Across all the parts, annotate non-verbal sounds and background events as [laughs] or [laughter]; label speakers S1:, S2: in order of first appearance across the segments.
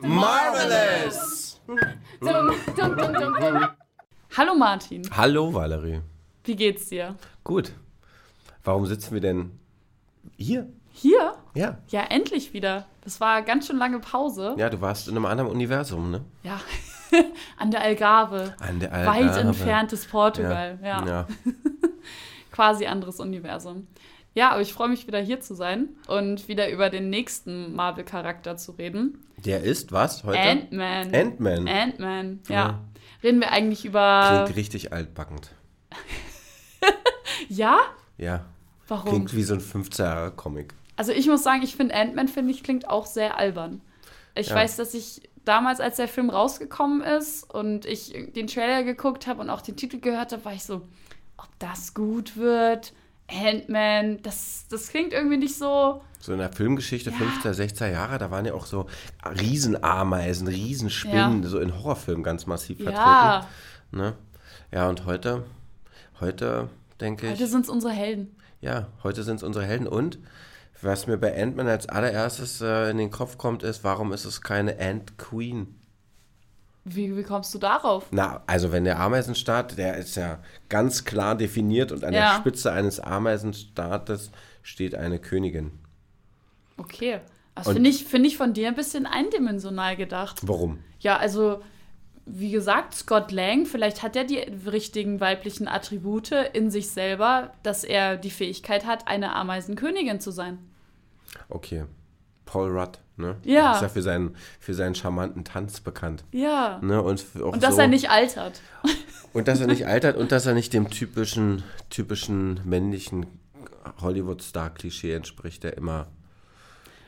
S1: Marvelous!
S2: Hallo Martin,
S1: Hallo Valerie.
S2: wie geht's dir?
S1: Gut. Warum sitzen wir denn hier?
S2: Hier?
S1: Ja.
S2: Ja, endlich wieder. Das war ganz schön lange Pause.
S1: Ja, du warst in einem anderen Universum, ne?
S2: Ja. [laughs] An der Algarve.
S1: An der
S2: Weit
S1: Algarve.
S2: entferntes Portugal. Ja.
S1: Ja. [laughs]
S2: Quasi anderes Universum. Ja, aber ich freue mich wieder hier zu sein und wieder über den nächsten Marvel-Charakter zu reden.
S1: Der ist was heute?
S2: Ant-Man.
S1: Ant-Man.
S2: Ant-Man, ja.
S1: Ja.
S2: Reden wir eigentlich über.
S1: Klingt richtig altbackend. [laughs]
S2: Ja?
S1: Ja.
S2: Warum?
S1: Klingt wie so ein 15 Jahre Comic.
S2: Also ich muss sagen, ich finde Ant-Man, finde ich, klingt auch sehr albern. Ich
S1: Ja.
S2: weiß, dass ich damals, als der Film rausgekommen ist und ich den Trailer geguckt habe und auch den Titel gehört habe, war ich so, ob das gut wird. Ant-Man, das, das klingt irgendwie nicht so.
S1: So in der Filmgeschichte
S2: Ja.
S1: 15er, 16er Jahre, da waren ja auch so Riesenameisen, Riesenspinnen,
S2: Ja.
S1: so in Horrorfilmen ganz massiv
S2: Ja,
S1: vertreten. Ne? Ja, und heute, heute denke ich,
S2: heute sind es unsere Helden.
S1: ja, heute sind es unsere Helden. Und was mir bei Ant-Man als allererstes äh, in den Kopf kommt, ist, warum ist es keine Ant-Queen?
S2: Wie, wie kommst du darauf?
S1: Na, also wenn der Ameisenstaat, der ist ja ganz klar definiert und an
S2: Ja.
S1: der Spitze eines Ameisenstaates steht eine Königin.
S2: Okay. Das
S1: Und-
S2: finde ich, find ich von dir ein bisschen eindimensional gedacht.
S1: Warum?
S2: Ja, also, wie gesagt, Scott Lang, vielleicht hat er die richtigen weiblichen Attribute in sich selber, dass er die Fähigkeit hat, eine Ameisenkönigin zu sein.
S1: Okay. Paul Rudd, ne?
S2: Ja.
S1: Ist ja für seinen, für seinen charmanten Tanz bekannt.
S2: Ja.
S1: Ne? Und,
S2: Und dass
S1: so,
S2: er nicht altert. [laughs]
S1: Und dass er nicht altert und dass er nicht dem typischen, typischen männlichen Hollywood-Star-Klischee entspricht, der immer.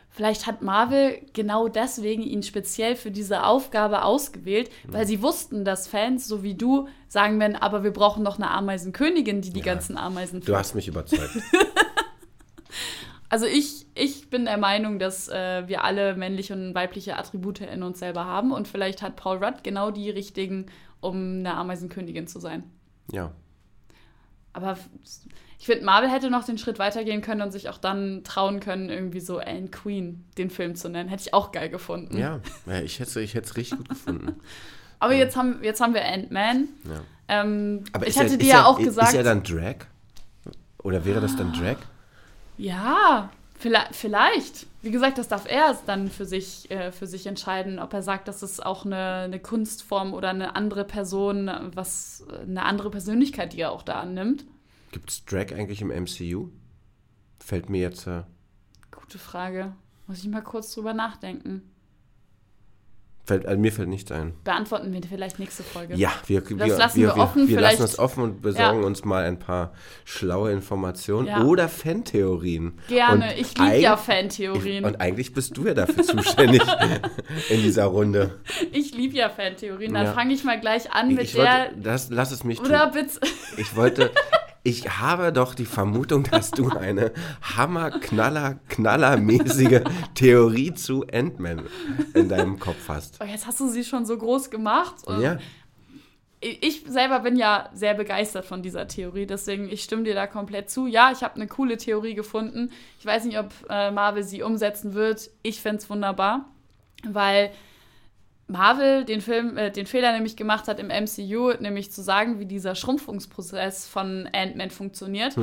S2: Vielleicht hat Marvel genau deswegen ihn speziell für diese Aufgabe ausgewählt, weil sie wussten, dass Fans, so wie du, sagen werden, aber wir brauchen noch eine Ameisenkönigin, die die
S1: Ja.
S2: ganzen Ameisen
S1: Du hast mich überzeugt. [laughs]
S2: Also ich, ich bin der Meinung, dass äh, wir alle männliche und weibliche Attribute in uns selber haben und vielleicht hat Paul Rudd genau die richtigen, um eine Ameisenkönigin zu sein.
S1: ja.
S2: Aber ich finde, Marvel hätte noch den Schritt weitergehen können und sich auch dann trauen können, irgendwie so Anne Queen den Film zu nennen. Hätte ich auch geil gefunden.
S1: Ja, ja ich hätte es ich hätt's richtig gut gefunden. [laughs]
S2: Aber jetzt haben, jetzt haben wir Ant-Man.
S1: Ja.
S2: Ähm,
S1: Aber
S2: ich
S1: ist er-
S2: dir ja
S1: er-
S2: auch gesagt.
S1: Ist er dann Drag? Oder wäre das dann Drag?
S2: Ja, vielleicht. Wie gesagt, das darf er dann für sich, äh, für sich entscheiden, ob er sagt, das ist auch eine, eine Kunstform oder eine andere Person, was eine andere Persönlichkeit, die er auch da annimmt.
S1: Gibt es Drag eigentlich im MCU? Fällt mir jetzt. Äh,
S2: Gute Frage. Muss ich mal kurz drüber nachdenken.
S1: Fällt, also mir fällt nichts ein.
S2: Beantworten wir vielleicht nächste Folge.
S1: Ja, wir, wir,
S2: lassen
S1: wir,
S2: wir offen,
S1: wir lassen es offen und besorgen
S2: Ja.
S1: uns mal ein paar schlaue Informationen
S2: Ja.
S1: oder Fantheorien.
S2: Gerne.
S1: Und
S2: ich liebe ja Fantheorien.
S1: Und eigentlich bist du ja dafür zuständig [laughs] in dieser Runde.
S2: Ich liebe ja Fantheorien. Dann
S1: Ja.
S2: fange ich mal gleich an mit
S1: ich
S2: der.
S1: wollte, das, lass es mich
S2: oder bitte.
S1: Ich wollte, [laughs] ich habe doch die Vermutung, dass du eine Hammer-Knaller-Knallermäßige Theorie zu Ant-Man in deinem Kopf hast.
S2: Oh, jetzt hast du sie schon so groß gemacht. Und
S1: Ja,
S2: ich selber bin ja sehr begeistert von dieser Theorie, deswegen ich stimme dir da komplett zu. Ja, ich habe eine coole Theorie gefunden. Ich weiß nicht, ob äh, Marvel sie umsetzen wird. Ich fände es wunderbar, weil Marvel den Film, äh, den Fehler nämlich gemacht hat im MCU, nämlich zu sagen, wie dieser Schrumpfungsprozess von Ant-Man funktioniert.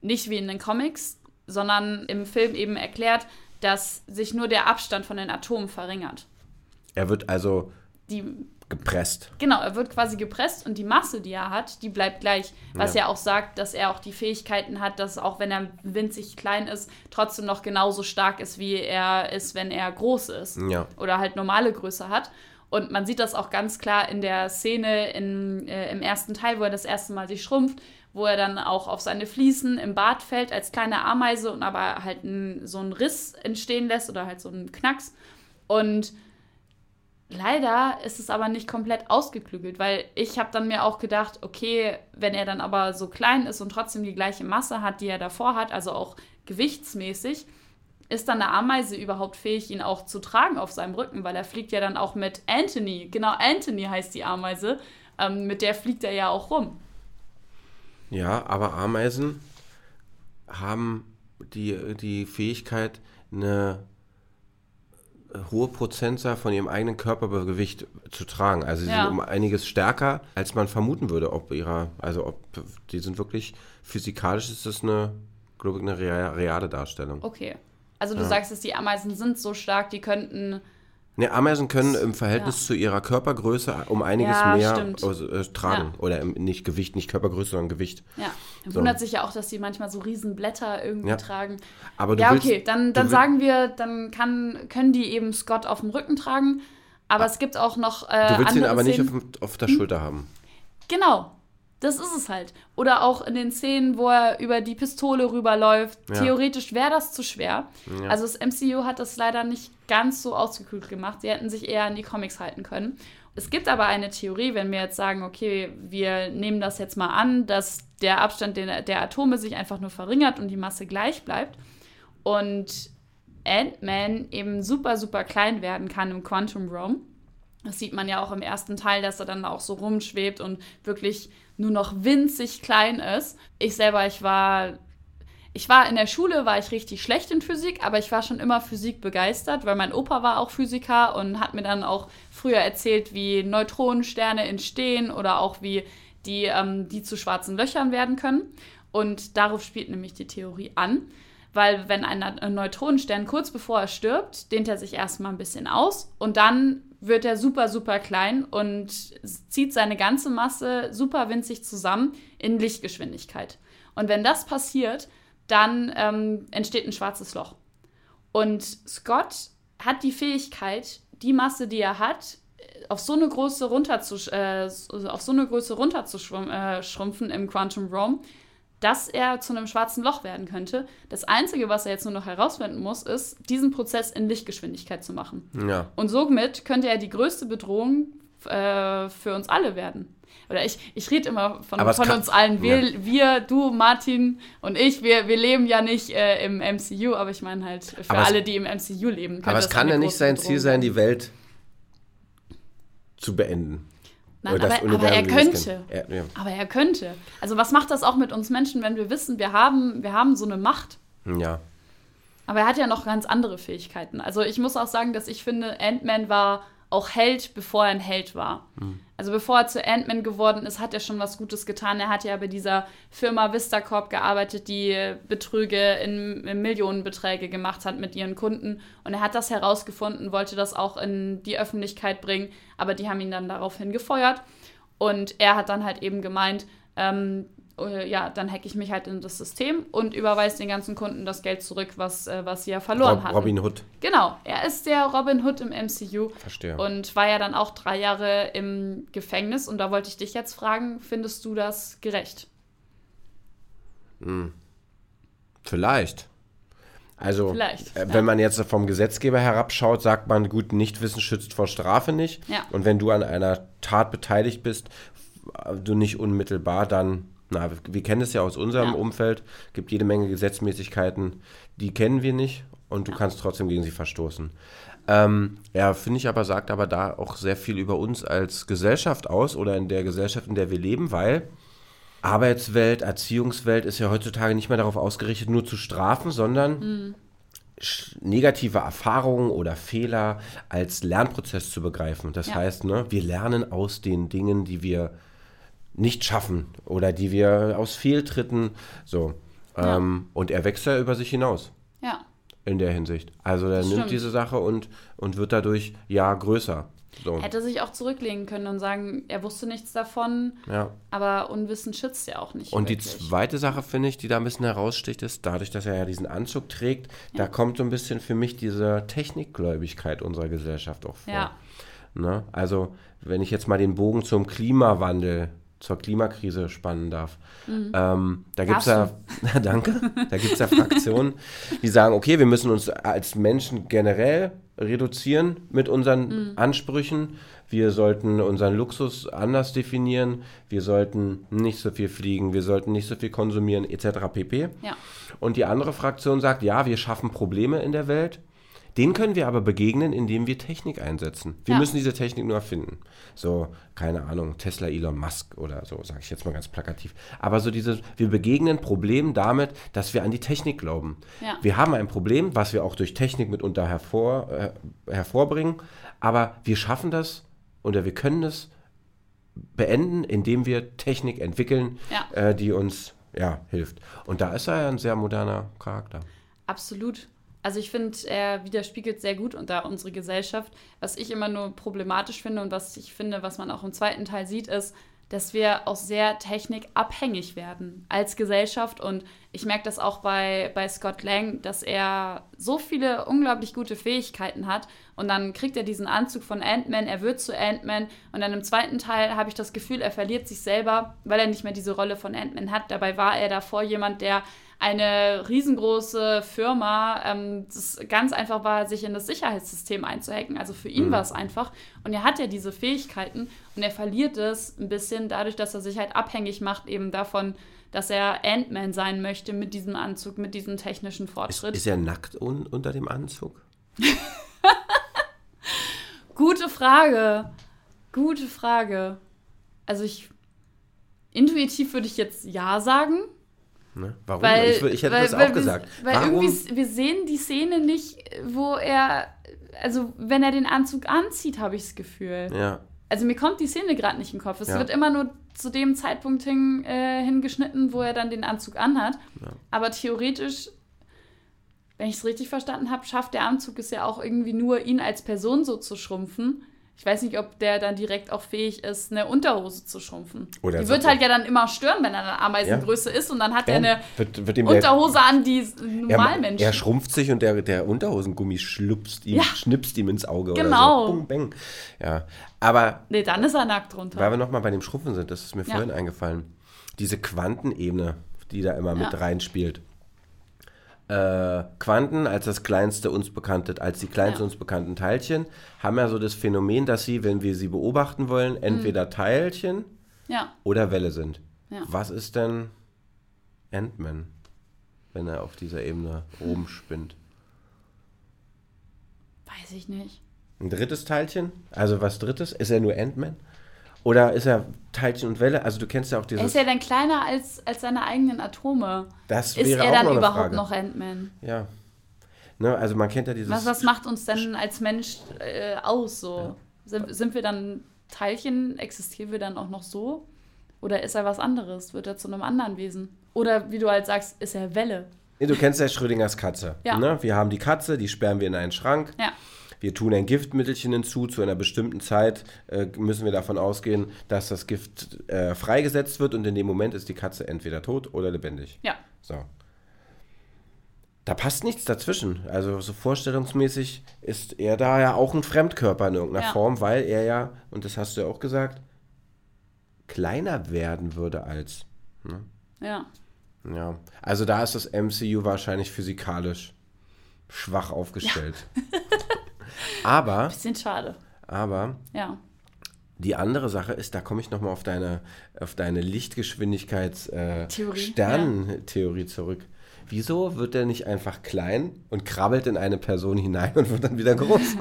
S2: Nicht wie in den Comics, sondern im Film eben erklärt, dass sich nur der Abstand von den Atomen verringert.
S1: er wird also
S2: Die
S1: gepresst.
S2: Genau, er wird quasi gepresst und die Masse, die er hat, die bleibt gleich. Was
S1: Ja.
S2: ja auch sagt, dass er auch die Fähigkeiten hat, dass auch wenn er winzig klein ist, trotzdem noch genauso stark ist, wie er ist, wenn er groß ist.
S1: Ja.
S2: Oder halt normale Größe hat. Und man sieht das auch ganz klar in der Szene in, äh, im ersten Teil, wo er das erste Mal sich schrumpft, wo er dann auch auf seine Fliesen im Bad fällt als kleine Ameise und aber halt ein, so einen Riss entstehen lässt oder halt so einen Knacks. Und Leider ist es aber nicht komplett ausgeklügelt, weil ich habe dann mir auch gedacht, okay, wenn er dann aber so klein ist und trotzdem die gleiche Masse hat, die er davor hat, also auch gewichtsmäßig, ist dann eine Ameise überhaupt fähig, ihn auch zu tragen auf seinem Rücken, weil er fliegt ja dann auch mit Anthony, genau Anthony heißt die Ameise, ähm, mit der fliegt er ja auch rum.
S1: Ja, aber Ameisen haben die, die Fähigkeit, eine hohe Prozentzahl von ihrem eigenen Körpergewicht zu tragen. Also sie
S2: Ja.
S1: sind um einiges stärker, als man vermuten würde, ob ihrer, also ob die sind wirklich physikalisch ist das eine, glaube ich, eine rea- reale Darstellung.
S2: Okay. Also du sagst, dass die Ameisen sind so stark, die könnten.
S1: Ne, Ameisen können im Verhältnis
S2: Ja.
S1: zu ihrer Körpergröße um einiges
S2: Ja,
S1: mehr
S2: stimmt.
S1: äh, tragen.
S2: Ja.
S1: Oder nicht Gewicht, nicht Körpergröße, sondern Gewicht.
S2: Ja.
S1: So.
S2: wundert sich ja auch, dass die manchmal so riesen Blätter irgendwie tragen.
S1: Aber du
S2: Ja,
S1: willst,
S2: okay, dann, dann sagen wir, dann kann, können die eben Scott auf dem Rücken tragen. Aber es gibt auch noch. Äh,
S1: Du willst ihn aber nicht auf,
S2: Szenen.
S1: auf der Schulter haben.
S2: Genau. Das ist es halt. Oder auch in den Szenen, wo er über die Pistole rüberläuft.
S1: Ja.
S2: Theoretisch wäre das zu schwer.
S1: Ja.
S2: Also das MCU hat das leider nicht ganz so ausgekühlt gemacht. Sie hätten sich eher an die Comics halten können. Es gibt aber eine Theorie, wenn wir jetzt sagen, okay, wir nehmen das jetzt mal an, dass der Abstand der, der Atome sich einfach nur verringert und die Masse gleich bleibt und Ant-Man eben super, super klein werden kann im Quantum Realm. Das sieht man ja auch im ersten Teil, dass er dann auch so rumschwebt und wirklich nur noch winzig klein ist. Ich selber, ich war, ich war in der Schule, war ich richtig schlecht in Physik, aber ich war schon immer Physik begeistert, weil mein Opa war auch Physiker und hat mir dann auch früher erzählt, wie Neutronensterne entstehen oder auch wie die, ähm, die zu schwarzen Löchern werden können. Und darauf spielt nämlich die Theorie an. Weil wenn ein Neutronenstern kurz bevor er stirbt, dehnt er sich erstmal ein bisschen aus und dann wird er super, super klein und zieht seine ganze Masse super winzig zusammen in Lichtgeschwindigkeit. Und wenn das passiert, dann ähm, entsteht ein schwarzes Loch. Und Scott hat die Fähigkeit, die Masse, die er hat, auf so eine Größe runterzusch äh, auf so eine Größe runterzuschrumpfen äh, im Quantum Realm, dass er zu einem schwarzen Loch werden könnte. Das Einzige, was er jetzt nur noch herausfinden muss, ist, diesen Prozess in Lichtgeschwindigkeit zu machen.
S1: Ja.
S2: Und somit könnte er die größte Bedrohung äh, für uns alle werden. Oder ich, ich rede immer von, von uns allen. Wir, wir, du, Martin und ich, wir, wir leben ja nicht äh, im MCU, aber ich meine halt für
S1: Aber es-
S2: alle, die im MCU leben.
S1: Aber es kann ja nicht sein Ziel sein, die Welt zu beenden.
S2: Nein, aber, aber er könnte.
S1: Er, ja.
S2: Aber er könnte. Also was macht das auch mit uns Menschen, wenn wir wissen, wir haben, wir haben so eine Macht?
S1: ja.
S2: Aber er hat ja noch ganz andere Fähigkeiten. Also ich muss auch sagen, dass ich finde, Ant-Man war auch Held, bevor er ein Held war. Also bevor er zu Ant-Man geworden ist, hat er schon was Gutes getan. Er hat ja bei dieser Firma Vistacorp gearbeitet, die Betrüge in, in Millionenbeträge gemacht hat mit ihren Kunden. Und er hat das herausgefunden, wollte das auch in die Öffentlichkeit bringen, aber die haben ihn dann daraufhin gefeuert. Und er hat dann halt eben gemeint, ähm, äh, ja, dann hacke ich mich halt in das System und überweise den ganzen Kunden das Geld zurück, was, äh, was sie ja verloren
S1: Rob,
S2: hatten.
S1: Robin Hood.
S2: Genau, er ist der Robin Hood im MCU
S1: Verstehe.
S2: und war ja dann auch drei Jahre im Gefängnis. Und da wollte ich dich jetzt fragen, findest du das gerecht?
S1: Vielleicht. Also,
S2: Vielleicht,
S1: äh,
S2: ja.
S1: wenn man jetzt vom Gesetzgeber herabschaut, sagt man, gut, Nichtwissen schützt vor Strafe nicht.
S2: Ja.
S1: Und wenn du an einer Tat beteiligt bist, äh, du nicht unmittelbar, dann, na, wir, kennen es ja aus unserem
S2: Ja.
S1: Umfeld, gibt jede Menge Gesetzmäßigkeiten, die kennen wir nicht und du kannst trotzdem gegen sie verstoßen. Ähm, ja, finde ich aber, sagt aber da auch sehr viel über uns als Gesellschaft aus oder in der Gesellschaft, in der wir leben, weil Arbeitswelt, Erziehungswelt ist ja heutzutage nicht mehr darauf ausgerichtet, nur zu strafen, sondern sch- negative Erfahrungen oder Fehler als Lernprozess zu begreifen. Das
S2: Ja.
S1: heißt, ne, wir lernen aus den Dingen, die wir nicht schaffen oder die wir aus Fehltritten so.
S2: Ja.
S1: Ähm, und er wächst ja über sich hinaus
S2: Ja,
S1: in der Hinsicht. Also er
S2: Das
S1: nimmt
S2: stimmt.
S1: diese Sache und, und wird dadurch ja größer. So.
S2: hätte sich auch zurücklegen können und sagen, er wusste nichts davon,
S1: Ja.
S2: aber Unwissen schützt ja auch nicht.
S1: Und die
S2: wirklich.
S1: zweite Sache, finde ich, die da ein bisschen heraussticht, ist, dadurch, dass er ja diesen Anzug trägt, da kommt so ein bisschen für mich diese Technikgläubigkeit unserer Gesellschaft auch vor.
S2: Ja.
S1: Ne? Also, wenn ich jetzt mal den Bogen zum Klimawandel, zur Klimakrise spannen darf, ähm, da gibt es ja, [laughs] danke, da gibt es ja Fraktionen, die sagen, okay, wir müssen uns als Menschen generell reduzieren mit unseren Ansprüchen. Wir sollten unseren Luxus anders definieren. Wir sollten nicht so viel fliegen. Wir sollten nicht so viel konsumieren, etc. pp.
S2: Ja.
S1: Und die andere Fraktion sagt, ja, wir schaffen Probleme in der Welt, Den können wir aber begegnen, indem wir Technik einsetzen. Wir
S2: Ja.
S1: müssen diese Technik nur erfinden. So, keine Ahnung, Tesla, Elon Musk oder so, sage ich jetzt mal ganz plakativ. Aber so dieses, wir begegnen Problemen damit, dass wir an die Technik glauben.
S2: Ja.
S1: Wir haben ein Problem, was wir auch durch Technik mitunter hervor, äh, hervorbringen, aber wir schaffen das oder wir können es beenden, indem wir Technik entwickeln,
S2: Ja.
S1: äh, die uns ja, hilft. Und da ist er ja ein sehr moderner Charakter.
S2: Absolut. Also ich finde, er widerspiegelt sehr gut unter unsere Gesellschaft. Was ich immer nur problematisch finde und was ich finde, was man auch im zweiten Teil sieht, ist, dass wir auch sehr technikabhängig werden als Gesellschaft. Und ich merke das auch bei, bei Scott Lang, dass er so viele unglaublich gute Fähigkeiten hat. Und dann kriegt er diesen Anzug von Ant-Man, er wird zu Ant-Man. Und dann im zweiten Teil habe ich das Gefühl, er verliert sich selber, weil er nicht mehr diese Rolle von Ant-Man hat. Dabei war er davor jemand, der eine riesengroße Firma ähm, das ganz einfach war, sich in das Sicherheitssystem einzuhacken. Also für ihn war es einfach. Und er hat ja diese Fähigkeiten und er verliert es ein bisschen dadurch, dass er sich halt abhängig macht eben davon, dass er Ant-Man sein möchte mit diesem Anzug, mit diesem technischen
S1: Ist,
S2: Fortschritt.
S1: ist er nackt un unter dem Anzug? [laughs]
S2: Gute Frage. Gute Frage. Also ich intuitiv würde ich jetzt ja sagen.
S1: Ne? Warum?
S2: Weil,
S1: ich, ich hätte
S2: weil,
S1: das auch gesagt.
S2: Weil
S1: Warum?
S2: irgendwie, wir sehen die Szene nicht, wo er, also wenn er den Anzug anzieht, habe ich das Gefühl.
S1: Ja,
S2: Also mir kommt die Szene gerade nicht im Kopf. Es
S1: Ja.
S2: wird immer nur zu dem Zeitpunkt hin, äh, hingeschnitten, wo er dann den Anzug anhat.
S1: Ja.
S2: Aber theoretisch, wenn ich es richtig verstanden habe, schafft der Anzug es ja auch irgendwie nur, ihn als Person so zu schrumpfen. Ich weiß nicht, ob der dann direkt auch fähig ist, eine Unterhose zu schrumpfen.
S1: Oder
S2: die
S1: so-
S2: wird halt ja dann immer stören, wenn er eine Ameisengröße ist und dann hat er
S1: Ben,
S2: eine
S1: wird, wird ihm der,
S2: Unterhose an, die
S1: er,
S2: Normalmenschen.
S1: er schrumpft sich und der, der Unterhosengummi schlupst ihm,
S2: Ja.
S1: schnipst ihm ins Auge
S2: Genau.
S1: oder so. Bung, bang. Ja, aber
S2: nee, dann ist er nackt drunter.
S1: weil wir nochmal bei dem Schrumpfen sind, das ist mir
S2: Ja.
S1: vorhin eingefallen. Diese Quantenebene, die da immer mit
S2: Ja.
S1: reinspielt. Äh, Quanten als das kleinste uns bekannte, als die kleinsten
S2: Ja.
S1: uns bekannten Teilchen, haben ja so das Phänomen, dass sie, wenn wir sie beobachten wollen, entweder Teilchen
S2: ja,
S1: oder Welle sind.
S2: Ja.
S1: Was ist denn Ant-Man, wenn er auf dieser Ebene oben spinnt?
S2: weiß ich nicht.
S1: Ein drittes Teilchen? Also was drittes? Ist er nur Ant-Man? Oder ist er Teilchen und Welle? Also du kennst ja auch
S2: Er
S1: dieses...
S2: ist ja dann kleiner als, als seine eigenen Atome.
S1: das
S2: Ist
S1: wäre
S2: er
S1: auch
S2: dann
S1: noch
S2: überhaupt
S1: Frage.
S2: noch Ant-Man?
S1: Ja. Ne, also man kennt ja dieses...
S2: Was, was macht uns denn als Mensch äh, aus so? Sind, sind wir dann Teilchen? Existieren wir dann auch noch so? Oder ist er was anderes? Wird er zu einem anderen Wesen? Oder wie du halt sagst, ist er Welle?
S1: Nee, Du kennst ja Schrödingers Katze.
S2: Ja.
S1: Ne? Wir haben die Katze, die sperren wir in einen Schrank.
S2: Ja,
S1: Wir tun ein Giftmittelchen hinzu. Zu einer bestimmten Zeit äh, müssen wir davon ausgehen, dass das Gift äh, freigesetzt wird und in dem Moment ist die Katze entweder tot oder lebendig.
S2: ja.
S1: So. Da passt nichts dazwischen. Also so vorstellungsmäßig ist er da ja auch ein Fremdkörper in irgendeiner
S2: Ja.
S1: Form, weil er ja, und das hast du ja auch gesagt, kleiner werden würde als. Ne?
S2: Ja.
S1: Ja. Also da ist das MCU wahrscheinlich physikalisch schwach aufgestellt. [laughs] aber,
S2: Bisschen schade.
S1: aber
S2: Ja.
S1: die andere Sache ist, da komme ich nochmal auf deine, auf deine Lichtgeschwindigkeits-Sterntheorie
S2: Theorie,
S1: äh, Sternentheorie zurück. Wieso wird der nicht einfach klein und krabbelt in eine Person hinein und wird dann wieder groß? [laughs]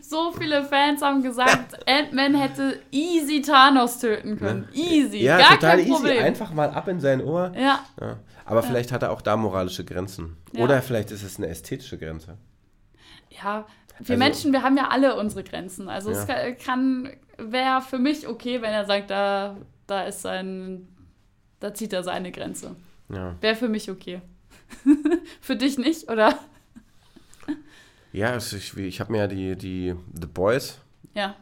S2: So viele Fans haben gesagt, [laughs] Ant-Man hätte easy Thanos töten können. Easy.
S1: ja,
S2: Gar
S1: total
S2: kein
S1: easy.
S2: Problem.
S1: Einfach mal ab in sein Ohr.
S2: Ja.
S1: Ja. Aber vielleicht hat er auch da moralische Grenzen.
S2: Ja.
S1: Oder vielleicht ist es eine ästhetische Grenze.
S2: Ja, wir
S1: Also-
S2: Menschen, wir haben ja alle unsere Grenzen. Also es
S1: Ja.
S2: kann, kann wäre für mich okay, wenn er sagt, da, da ist sein, da zieht er seine Grenze.
S1: Ja,
S2: Wäre für mich okay. [laughs] für dich nicht, oder?
S1: ja also ich, ich habe mir ja die, die The Boys,
S2: Ja,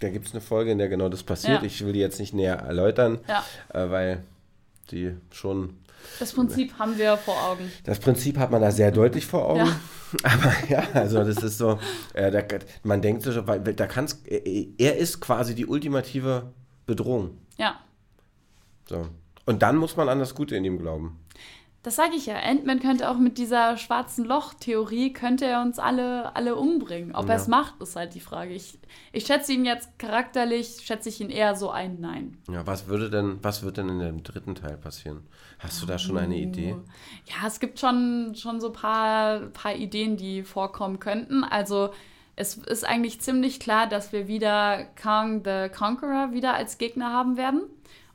S1: da gibt es eine Folge, in der genau das passiert.
S2: Ja.
S1: Ich will die jetzt nicht näher erläutern,
S2: ja.
S1: äh, weil die schon
S2: Das Prinzip haben wir vor Augen.
S1: Das Prinzip hat man da sehr deutlich vor Augen.
S2: Ja. [laughs]
S1: Aber ja, also das ist so, äh, da, man denkt so, weil da kann's, er, er ist quasi die ultimative Bedrohung.
S2: Ja.
S1: So. Und dann muss man an das Gute in ihm glauben.
S2: Das sage ich ja. Ant-Man könnte auch mit dieser schwarzen Loch-Theorie, könnte er uns alle, alle umbringen. Ob ja. er es macht, ist halt die Frage. Ich, ich schätze ihn jetzt charakterlich, schätze ich ihn eher so ein Nein.
S1: Ja, was würde denn, was wird denn in dem dritten Teil passieren? Hast du da schon eine Idee?
S2: Ja, es gibt schon, schon so ein paar, paar Ideen, die vorkommen könnten. Also es ist eigentlich ziemlich klar, dass wir wieder Kang the Conqueror wieder als Gegner haben werden.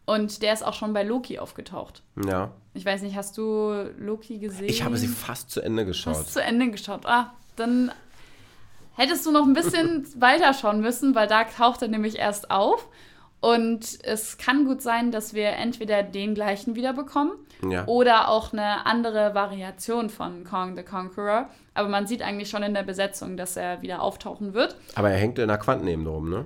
S2: Und der ist auch schon bei Loki aufgetaucht.
S1: Ja.
S2: Ich weiß nicht, hast du Loki gesehen?
S1: Ich habe sie fast zu Ende geschaut.
S2: Fast zu Ende geschaut. Ah, dann hättest du noch ein bisschen [laughs] weiter schauen müssen, weil da taucht er nämlich erst auf. Und es kann gut sein, dass wir entweder den gleichen wiederbekommen ja. oder auch eine andere Variation von Kong the Conqueror. Aber man sieht eigentlich schon in der Besetzung, dass er wieder auftauchen wird.
S1: Aber er hängt in der Quantenebene rum, ne?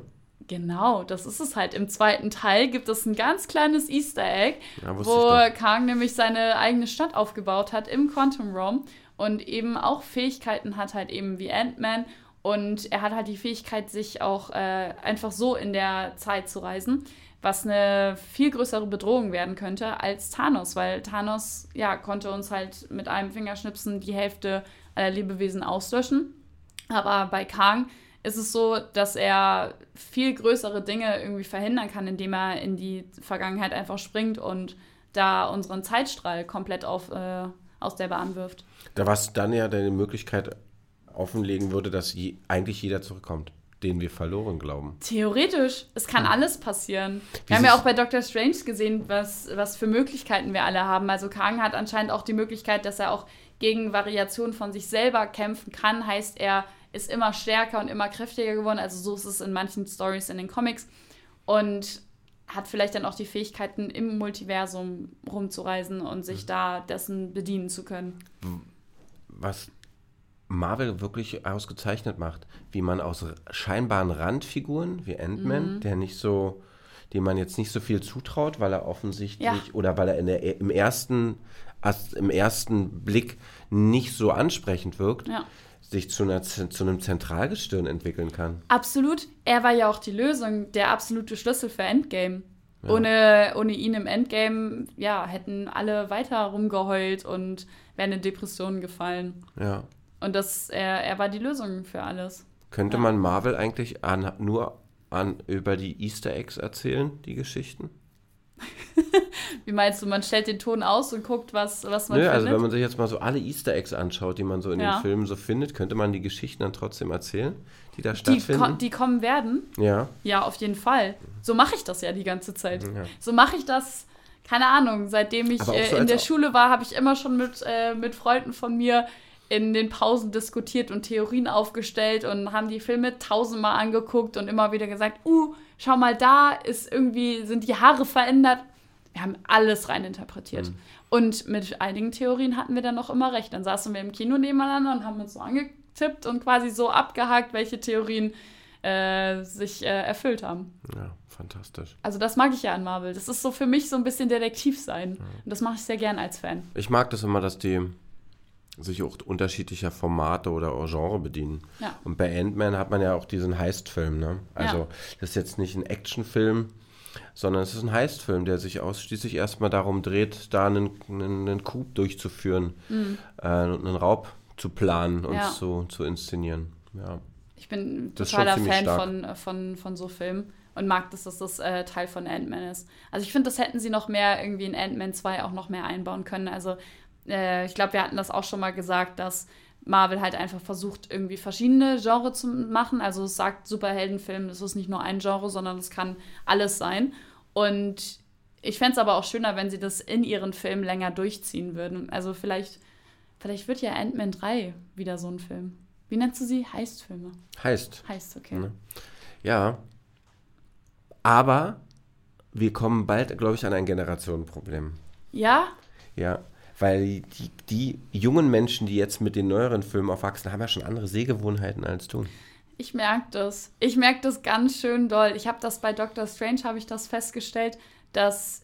S2: Genau, das ist es halt. Im zweiten Teil gibt es ein ganz kleines Easter Egg, ja, wo Kang nämlich seine eigene Stadt aufgebaut hat im Quantum Realm und eben auch Fähigkeiten hat, halt eben wie Ant-Man. Und er hat halt die Fähigkeit, sich auch äh, einfach so in der Zeit zu reisen, was eine viel größere Bedrohung werden könnte als Thanos, weil Thanos ja konnte uns halt mit einem Fingerschnipsen die Hälfte aller Lebewesen auslöschen. Aber bei Kang ist es so, dass er viel größere Dinge irgendwie verhindern kann, indem er in die Vergangenheit einfach springt und da unseren Zeitstrahl komplett auf, äh, aus der Bahn wirft.
S1: Da was dann ja deine Möglichkeit offenlegen würde, dass je, eigentlich jeder zurückkommt, den wir verloren glauben.
S2: Theoretisch, es kann hm. alles passieren. Wie wir haben ja auch bei Doctor Strange gesehen, was, was für Möglichkeiten wir alle haben. Also Kang hat anscheinend auch die Möglichkeit, dass er auch gegen Variationen von sich selber kämpfen kann. Heißt, er ist immer stärker und immer kräftiger geworden. Also so ist es in manchen Stories in den Comics. Und hat vielleicht dann auch die Fähigkeiten, im Multiversum rumzureisen und sich mhm. da dessen bedienen zu können.
S1: Was Marvel wirklich ausgezeichnet macht, wie man aus scheinbaren Randfiguren wie Ant-Man, mhm. der nicht so, dem man jetzt nicht so viel zutraut, weil er offensichtlich ja. oder weil er in der, im ersten im ersten Blick nicht so ansprechend wirkt, ja sich zu, einer, zu einem Zentralgestirn entwickeln kann.
S2: Absolut. Er war ja auch die Lösung, der absolute Schlüssel für Endgame. Ja. Ohne, ohne ihn im Endgame, ja, hätten alle weiter rumgeheult und wären in Depressionen gefallen.
S1: Ja.
S2: Und das, er, er war die Lösung für alles.
S1: Könnte ja. man Marvel eigentlich an, nur an, über die Easter Eggs erzählen, die Geschichten? [laughs]
S2: Wie meinst du, man stellt den Ton aus und guckt, was, was man
S1: Nö, findet? Also wenn man sich jetzt mal so alle Easter Eggs anschaut, die man so in ja. den Filmen so findet, könnte man die Geschichten dann trotzdem erzählen, die da stattfinden?
S2: Die, ko die kommen werden?
S1: Ja.
S2: Ja, auf jeden Fall. So mache ich das ja die ganze Zeit. Ja. So mache ich das, keine Ahnung, seitdem ich so äh, in der Schule war, habe ich immer schon mit, äh, mit Freunden von mir in den Pausen diskutiert und Theorien aufgestellt und haben die Filme tausendmal angeguckt und immer wieder gesagt, uh, schau mal, da ist irgendwie, sind die Haare verändert. Wir haben alles reininterpretiert. Mhm. Und mit einigen Theorien hatten wir dann noch immer recht. Dann saßen wir im Kino nebeneinander und haben uns so angetippt und quasi so abgehakt, welche Theorien äh, sich äh, erfüllt haben.
S1: Ja, fantastisch.
S2: Also das mag ich ja an Marvel. Das ist so für mich so ein bisschen Detektiv sein. Ja. Und das mache ich sehr gern als Fan.
S1: Ich mag das immer, dass die sich auch unterschiedlicher Formate oder Genre bedienen. Ja. Und bei Ant-Man hat man ja auch diesen Heist-Film. Ne? Also ja. das ist jetzt nicht ein Actionfilm, sondern es ist ein Heist-Film, der sich ausschließlich erstmal darum dreht, da einen, einen, einen Coup durchzuführen mhm. äh, und einen Raub zu planen und ja. zu, zu inszenieren. Ja.
S2: Ich bin das totaler Fan von, von, von so Filmen und mag das, dass das äh, Teil von Ant-Man ist. Also ich finde, das hätten sie noch mehr irgendwie in Ant-Man 2 auch noch mehr einbauen können. Also äh, ich glaube, wir hatten das auch schon mal gesagt, dass Marvel halt einfach versucht, irgendwie verschiedene Genres zu machen. Also es sagt Superheldenfilm, es ist nicht nur ein Genre, sondern es kann alles sein. Und ich fände es aber auch schöner, wenn sie das in ihren Filmen länger durchziehen würden. Also vielleicht, vielleicht wird ja Ant-Man 3 wieder so ein Film. Wie nennst du sie? Heist-Filme.
S1: Heist.
S2: Heist, okay.
S1: Ne? Ja. Aber wir kommen bald, glaube ich, an ein Generationenproblem.
S2: Ja?
S1: Ja, weil die, die jungen Menschen, die jetzt mit den neueren Filmen aufwachsen, haben ja schon andere Sehgewohnheiten als du.
S2: Ich merke das. Ich merke das ganz schön doll. Ich habe das bei Doctor Strange, habe ich das festgestellt, dass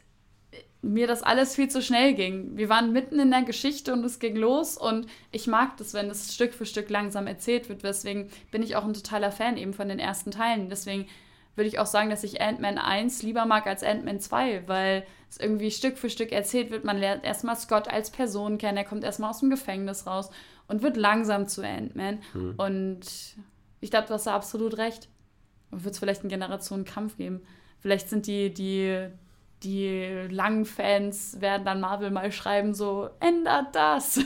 S2: mir das alles viel zu schnell ging. Wir waren mitten in der Geschichte und es ging los und ich mag das, wenn es Stück für Stück langsam erzählt wird. Deswegen bin ich auch ein totaler Fan eben von den ersten Teilen. Deswegen würde ich auch sagen, dass ich Ant-Man 1 lieber mag als Ant-Man 2, weil es irgendwie Stück für Stück erzählt wird. Man lernt erstmal Scott als Person kennen, er kommt erstmal aus dem Gefängnis raus und wird langsam zu Ant-Man.
S1: Hm.
S2: Und ich glaube, du hast da absolut recht. Und wird es vielleicht einen Generationenkampf geben. Vielleicht sind die, die, die langen Fans, werden dann Marvel mal schreiben, so, ändert das.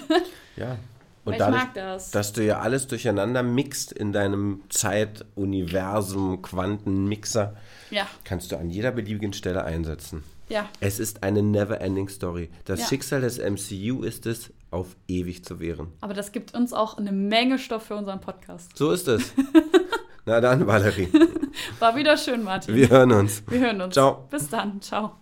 S1: Ja. [laughs] Und
S2: ich
S1: dadurch,
S2: mag das.
S1: dass du ja alles durcheinander mixt in deinem Zeituniversum, Quantenmixer,
S2: Ja,
S1: kannst du an jeder beliebigen Stelle einsetzen.
S2: ja.
S1: Es ist eine never-ending Story. Das
S2: Ja.
S1: Schicksal des MCU ist es, auf ewig zu wehren.
S2: Aber das gibt uns auch eine Menge Stoff für unseren Podcast.
S1: So ist es. [laughs] Na dann, Valerie.
S2: War wieder schön, Martin.
S1: Wir hören uns.
S2: Wir hören uns.
S1: Ciao.
S2: Bis dann. Ciao.